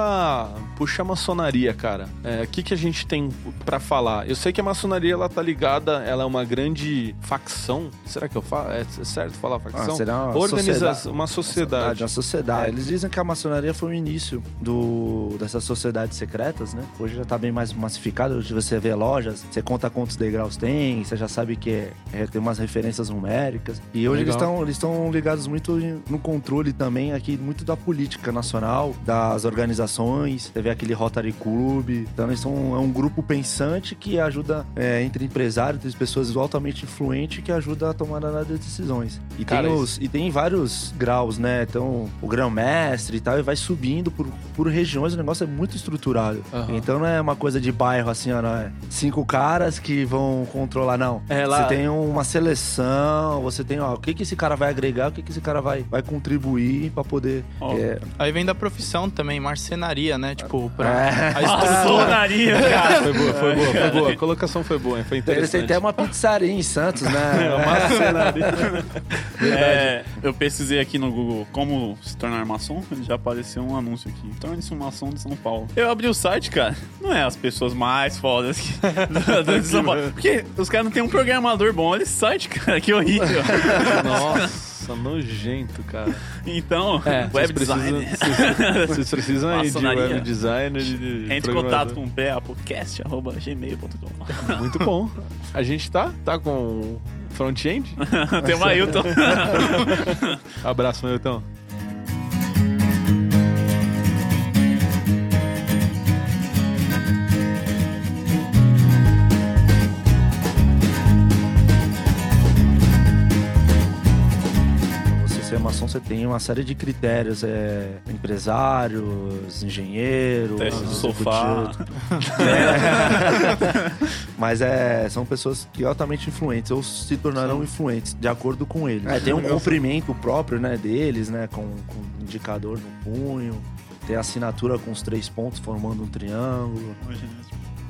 puxa a maçonaria, cara. O que, que a gente tem pra falar? Eu sei que a maçonaria ela tá ligada, ela é uma grande facção. Será que eu falo? É certo falar facção? Ah, será uma Organização, sociedade. uma sociedade. Uma sociedade. Eles dizem que a maçonaria foi o início do, dessas sociedades secretas, né? Hoje já tá bem mais massificado. Hoje você vê lojas, você conta quantos degraus tem, você já sabe que é, é- tem umas referências numéricas. E hoje eles Legal. estão eles estão ligados muito no controle também aqui, muito da política nacional, das organizações. Você vê aquele Rotary Club. Então eles são é um grupo pensante que ajuda é, entre empresários, entre pessoas altamente influentes que ajuda a tomar as decisões. E Cara, tem os, e tem vários graus, né? Então, o grão-mestre e tal, e vai subindo por, por regiões, o negócio é muito estruturado. Aham. Então não é uma coisa de bairro assim, ó, não é cinco caras que vão controlar, não. É, lá- Você tem uma seleção, você tem, ó, o que que esse cara vai agregar, o que que esse cara vai, vai contribuir pra poder... Ó, é, Aí vem da profissão também, marcenaria, né? Tipo, pra É. a estrutura. Cara. <laughs> Foi boa, foi boa, foi boa. A colocação foi boa, hein? Foi eles têm interessante. até uma pizzaria em Santos, né? <laughs> <laughs> É, eu pesquisei aqui no Google como se tornar maçom, já apareceu um anúncio aqui. Torne-se um maçom de São Paulo. Eu abri o site, cara, não é as pessoas mais fodas que, <laughs> do, do- de São Paulo. Porque os caras não tem um programador bom. Olha esse site, cara, que horrível. <laughs> Nossa, nojento, cara. Então, É, vocês web precisam, design. <laughs> vocês, precisam aí de web design. De, de Entre em contato com o papocast.gmail.com Muito bom. A gente tá? Tá com front-end? Tem o Ailton. Abraço, Milton. Maçom, você tem uma série de critérios. É, empresários, engenheiros... Teste do executivo, sofá. <laughs> <laughs> Mas é, são pessoas que altamente influentes ou se tornarão influentes, de acordo com eles. É, tem um comprimento próprio, né, deles, né, com, com indicador no punho. Tem a assinatura com os três pontos formando um triângulo.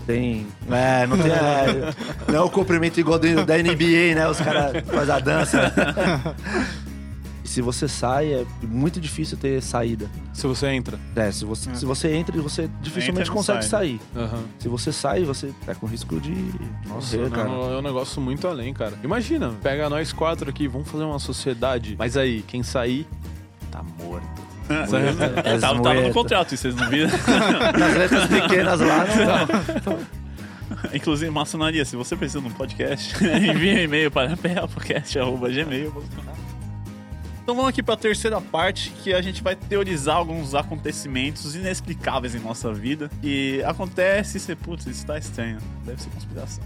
Tem. É, não tem. é, não é o comprimento igual do- da NBA, né? Os caras fazem a dança. <laughs> E se você sai, é muito difícil ter saída. Se você entra. É, se você, se você entra, você dificilmente Entra não consegue sai, sair. Aham. Se você sai, você tá com risco de Nossa, morrer, cara. não, é um negócio muito além, cara. Imagina, pega nós quatro aqui, vamos fazer uma sociedade. Mas aí, quem sair, tá morto. É, Tava, <laughs> tava no moeta. contrato, vocês não viram? <laughs> Nas letras pequenas lá, não. <laughs> Inclusive, maçonaria, se você precisa de um podcast, envie um e-mail para papocast.gmail.com Então vamos aqui para a terceira parte, que a gente vai teorizar alguns acontecimentos inexplicáveis em nossa vida. E acontece e você, putz, isso tá estranho. Deve ser conspiração.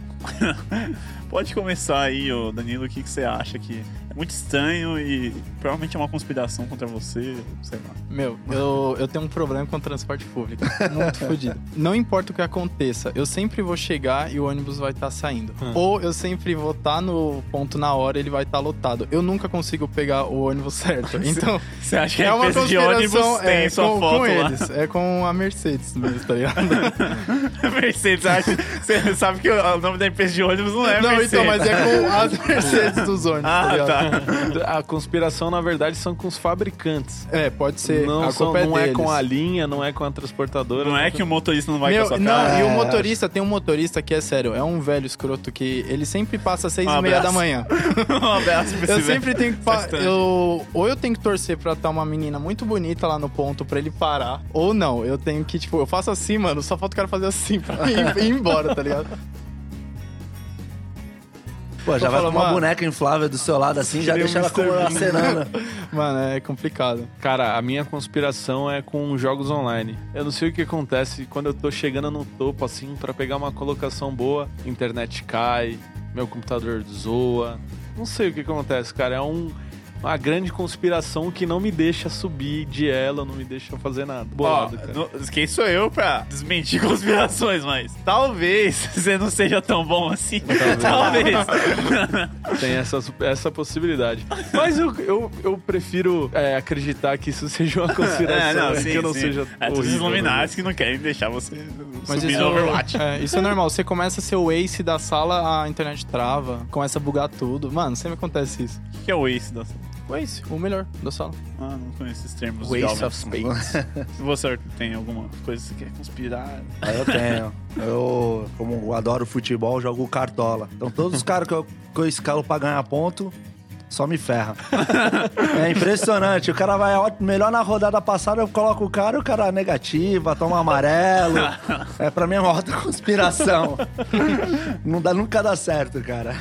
<laughs> Pode começar aí, Danilo, o que, que você acha que muito estranho e provavelmente é uma conspiração contra você, sei lá. Meu, eu, eu tenho um problema com o transporte público. Muito <laughs> fodido. Não importa o que aconteça, eu sempre vou chegar e o ônibus vai estar saindo. Hum. Ou eu sempre vou estar no ponto na hora e ele vai estar lotado. Eu nunca consigo pegar o ônibus certo. <laughs> Então, Você acha que é a uma empresa de ônibus conspiração tem é, sua com, foto com lá? eles. É com a Mercedes mesmo, tá ligado? <laughs> Mercedes, acha, você sabe que o nome da empresa de ônibus não é Não, Mercedes. então, mas é com as Mercedes dos ônibus, tá Ah, ligado? tá. <laughs> A conspiração, na verdade, são com os fabricantes. É, pode ser. Não, a são- culpa não é é, com a linha, não é com a transportadora. Não é que o motorista não vai Meu, com a sua não, cara. e o É. motorista, tem um motorista que é sério, é um velho escroto que ele sempre passa às seis Um e meia da manhã. <laughs> um abraço pra Eu sempre velho. tenho que. pa-. Eu, ou eu tenho que torcer pra estar uma menina muito bonita lá no ponto pra ele parar, ou não. Eu tenho que, tipo, eu faço assim, mano, só falta o cara fazer assim pra ir, <laughs> ir embora, tá ligado? Pô, já vai falo, com uma mano, boneca inflável do seu lado assim, já deixa ela como Mr. Bean. acenando. <laughs> Mano, é complicado. Cara, a minha conspiração é com jogos online. Eu não sei o que acontece quando eu tô chegando no topo, assim, pra pegar uma colocação boa. Internet cai, meu computador zoa. Não sei o que acontece, cara. É um. Uma grande conspiração que não me deixa subir de ela, não me deixa fazer nada. Bolado, cara. no- quem sou eu pra desmentir <laughs> conspirações, mas talvez <laughs> você não seja tão bom assim. Talvez. <laughs> Tem essa, essa possibilidade. Mas eu, eu, eu prefiro é, acreditar que isso seja uma conspiração, sim, que eu não sim. seja É, todos os horrível, né? Illuminati que não querem deixar você Mas subir isso, no Overwatch. é, isso é normal. Você começa a ser o ace da sala, a internet trava, começa a bugar tudo. Mano, sempre acontece isso. O que é o Ace da O ace, o melhor da sala. Ah, não conheço esses termos. Waste of space. Se <laughs> você tem alguma coisa que você quer conspirar. Aí eu tenho. Eu, como eu adoro futebol, jogo cartola. Então todos os caras que eu, que eu escalo pra ganhar ponto, só me ferra. <laughs> É impressionante. O cara vai melhor na rodada passada, eu coloco o cara, o cara negativa, toma amarelo. <laughs> É, pra mim é uma outra conspiração. Não dá, nunca dá certo, cara.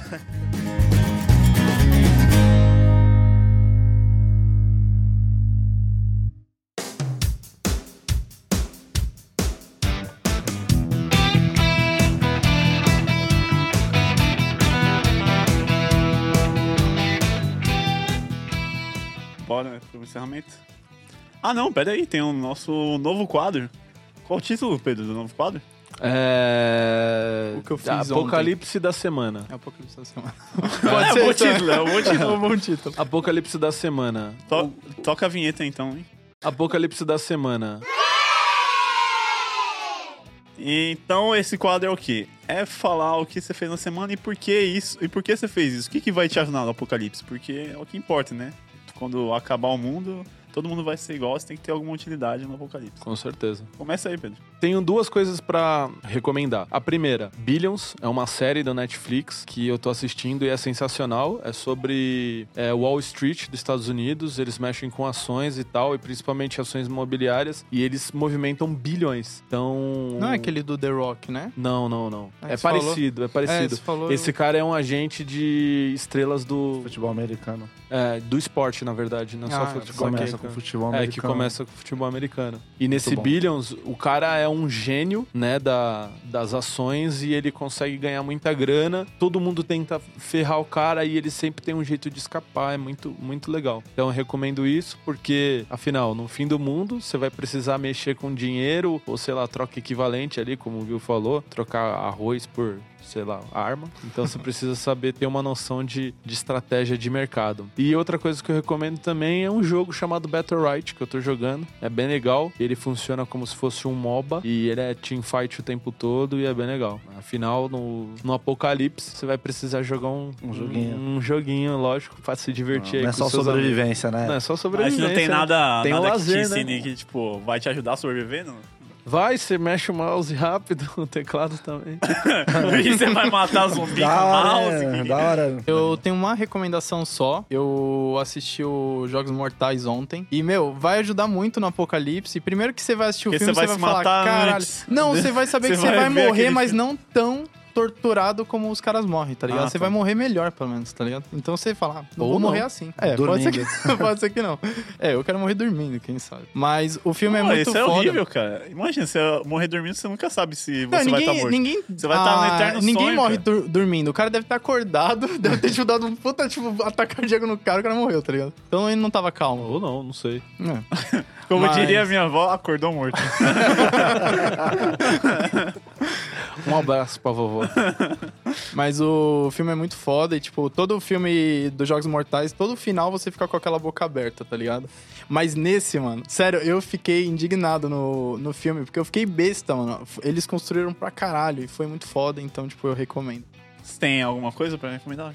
Encerramento. Ah, não, pera aí, tem o nosso novo quadro. Qual o título, Pedro, do novo quadro? É... O que eu fiz Apocalipse da semana. É o Apocalipse da semana. <laughs> é, ser, bom então. título, é um bom título. <laughs> É um bom título. Apocalipse da semana. To- toca a vinheta então, hein? Apocalipse da semana. Então esse quadro é o quê? É falar o que você fez na semana e por que isso, e por que você fez isso. O que, que vai te ajudar no apocalipse? Porque é o que importa, né? Quando acabar o mundo, todo mundo vai ser igual, você tem que ter alguma utilidade no apocalipse. Com certeza. Começa aí, Pedro. Tenho duas coisas pra recomendar. A primeira, Billions, é uma série da Netflix que eu tô assistindo e é sensacional. É sobre é, Wall Street dos Estados Unidos. Eles mexem com ações e tal, e principalmente ações imobiliárias. E eles movimentam bilhões. Então. Não é aquele do The Rock, né? Não, não, não. Ah, É você falou? parecido, é É, parecido. falou... Esse cara é um agente de estrelas do, Futebol americano. é, do esporte, na verdade, não só Ah, futebol Começa americano. com futebol É, americano. que começa com futebol americano. E nesse. Billions, o cara é um gênio, né, da, das ações e ele consegue ganhar muita grana. Todo mundo tenta ferrar o cara e ele sempre tem um jeito de escapar. É muito, muito legal. Então eu recomendo isso porque, afinal, no fim do mundo, você vai precisar mexer com dinheiro ou, sei lá, troca equivalente ali, como o Will falou, trocar arroz por sei lá, arma. Então você <laughs> precisa saber ter uma noção de, de estratégia de mercado. E outra coisa que eu recomendo também é um jogo chamado Battle Right, que eu tô jogando. É bem legal. Ele funciona como se fosse um MOBA e ele é teamfight o tempo todo e é bem legal. Afinal, no, no apocalipse, você vai precisar jogar um, Um joguinho. Um, joguinho, lógico, pra se divertir aí Não é com só sobrevivência, né? amigos. Não é só sobrevivência. que não tem né? nada, Tem nada lazer, que te né? ensine que, tipo, vai te ajudar a sobreviver, não? Vai, você mexe o mouse rápido, <laughs> o teclado também. <laughs> e você vai matar zumbi com Da hora, mouse. que- da hora. Eu tenho uma recomendação só. Eu assisti o Jogos Mortais ontem. E, meu, vai ajudar muito no Apocalipse. Primeiro que você vai assistir o Porque filme, você você vai vai, se falar, matar caralho. antes. Não, você vai saber Você que você vai vai morrer, aquele mas não tão torturado como os caras morrem, tá ligado? Ah, você tá. vai morrer melhor, pelo menos, tá ligado? Então você fala, ah, não Ou vou não. morrer assim. É, pode ser, que, <laughs> pode ser que não. É, eu quero morrer dormindo, quem sabe. Mas o filme é Pô, muito isso é foda. horrível, cara. Imagina, você morrer dormindo, você nunca sabe se Não, você vai ninguém, estar morto. ninguém, Você vai estar no Ah, eterno Ninguém sonho, morre dur- dormindo. O cara deve estar acordado, <laughs> deve ter te dado um puta, tipo, ataque cardíaco no cara, o cara morreu, tá ligado? Então ele não tava calmo. Ou não, não sei. É. <laughs> Como Mas- diria minha avó, acordou morto. Um abraço pra vovó. Mas o filme é muito foda e, tipo, todo o filme dos Jogos Mortais, todo o final você fica com aquela boca aberta, tá ligado? Mas nesse, mano, sério, eu fiquei indignado no, no filme, porque eu fiquei besta, mano. Eles construíram pra caralho e foi muito foda, então, tipo, eu recomendo. Você tem alguma coisa pra recomendar?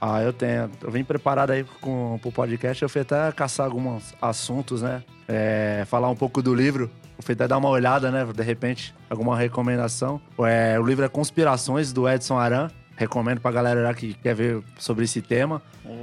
Ah, eu tenho. Eu vim preparado aí com, pro podcast. Eu fui até caçar alguns assuntos, né? É, falar um pouco do livro. Fui até dar uma olhada, né? De repente, alguma recomendação. É, o livro é Conspirações, do Edson Aran. Recomendo pra galera lá que quer ver sobre esse tema.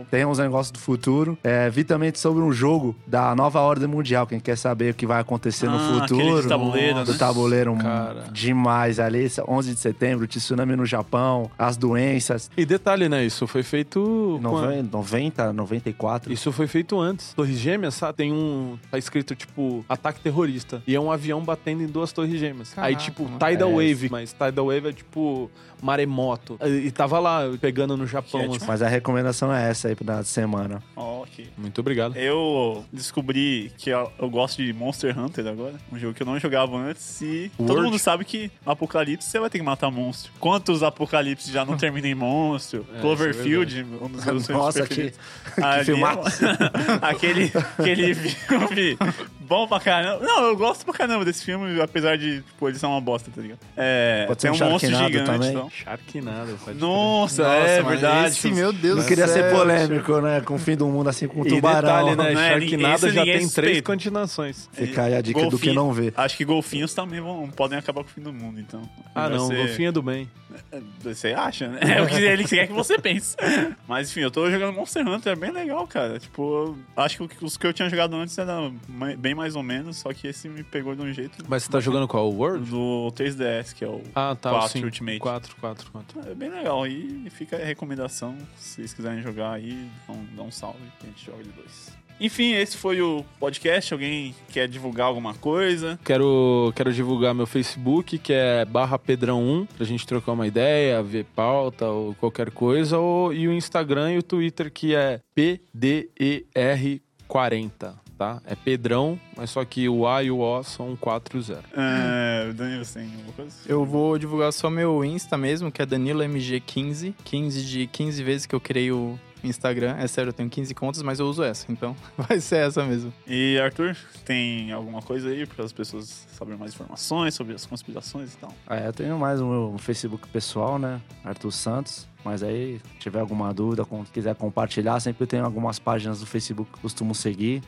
Tem uns negócios do futuro. É, vi também sobre um jogo da nova ordem mundial. Quem quer saber o que vai acontecer no Ah, aquele futuro. de tabuleiro, do né? tabuleiro Cara. demais ali. Esse 11 de setembro, tsunami no Japão, as doenças. E detalhe, né? Isso foi feito. quando? 90, 90 94. Isso foi feito antes. Torres Gêmeas, sabe? Tem um. Tá escrito, tipo, ataque terrorista. E é um avião batendo em duas torres gêmeas. Aí, Caraca, tipo, mano. Tidal É, Wave. Mas Tidal Wave é tipo maremoto. e tava lá, pegando no Japão. É, assim. Mas a recomendação é essa aí da semana. Ok. Muito obrigado. Eu descobri que eu, eu gosto de Monster Hunter agora, um jogo que eu não jogava antes e todo Word? mundo sabe que no Apocalipse você vai ter que matar monstro. Quantos Apocalipse já não terminam em monstro? <laughs> É, Cloverfield, um dos meus filmes Nossa, que, preferidos. que <laughs> aquele, aquele filme <laughs> bom pra caramba. Não, eu gosto pra caramba desse filme, apesar de, tipo, ele ser uma bosta, tá ligado? É, Pode ser tem um um monstro gigante, também? então. Sharknado. pode Nossa, Nossa, é verdade. Esse, meu Deus Não queria ser polêmico, né? Com o fim do mundo assim, com o E tubarão. detalhe, né? Não é, Sharknado esse já tem três continuações. Fica aí a dica do que não vê. Acho que golfinhos também vão, podem acabar com o fim do mundo, então. Ah, não, ser- golfinho é do bem. Você acha, né? É o que ele quer que você pense. <laughs> Mas enfim, eu tô jogando Monster Hunter, é bem legal, cara. Tipo, eu acho que os que eu tinha jogado antes eram ma- bem mais ou menos, só que esse me pegou de um jeito. Mas você tá jogando qual? O World? Do 3DS, que é o. Ah, tá. 4 sim. Ultimate. 4, 4, 4. É bem legal. E fica a recomendação, se vocês quiserem jogar aí, dá um, dá um salve que a gente joga de dois. Enfim, esse foi o podcast. Alguém quer divulgar alguma coisa? Quero, quero divulgar meu Facebook, que é barra Pedrão1, pra gente trocar uma ideia, ver pauta ou qualquer coisa. Ou, e o Instagram e o Twitter, que é PDER40, tá? É Pedrão, mas só que o A e o O são 40. É, Daniel, você tem alguma coisa? Eu vou divulgar só meu Insta mesmo, que é DaniloMG15. 15 de 15 vezes que eu criei o Instagram. É sério, eu tenho 15 contas, mas eu uso essa. Então <laughs> vai ser essa mesmo. E Arthur, tem alguma coisa aí para as pessoas saberem mais informações sobre as conspirações e tal? Ah, eu tenho mais o meu Facebook pessoal, né? Arthur Santos. Mas aí, se tiver alguma dúvida, quiser compartilhar, sempre tem algumas páginas do Facebook que eu costumo seguir.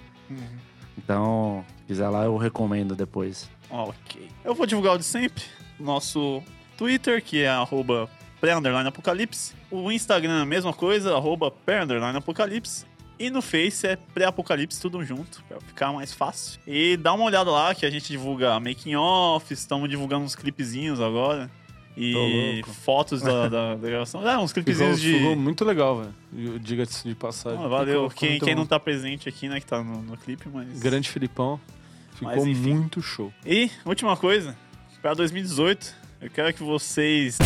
Então, se quiser lá, eu recomendo depois. Ok. Eu vou divulgar o de sempre. Nosso Twitter, que é arroba pré-apocalipse. O Instagram, mesma coisa, arroba pré-apocalipse. E no Face é pré-apocalipse, tudo junto, pra ficar mais fácil. E dá uma olhada lá que a gente divulga making offs, estamos divulgando uns clipezinhos agora. E fotos da, da, <laughs> da gravação. É, uns Ficou, clipezinhos de. ficou muito legal, velho. Diga-se de passagem. Ah, valeu. Ficou- ficou quem quem bom. não tá presente aqui, né, que tá no, no clipe, mas. Grande Filipão. Ficou Mas, muito show. E, última coisa, pra 2018, eu quero que vocês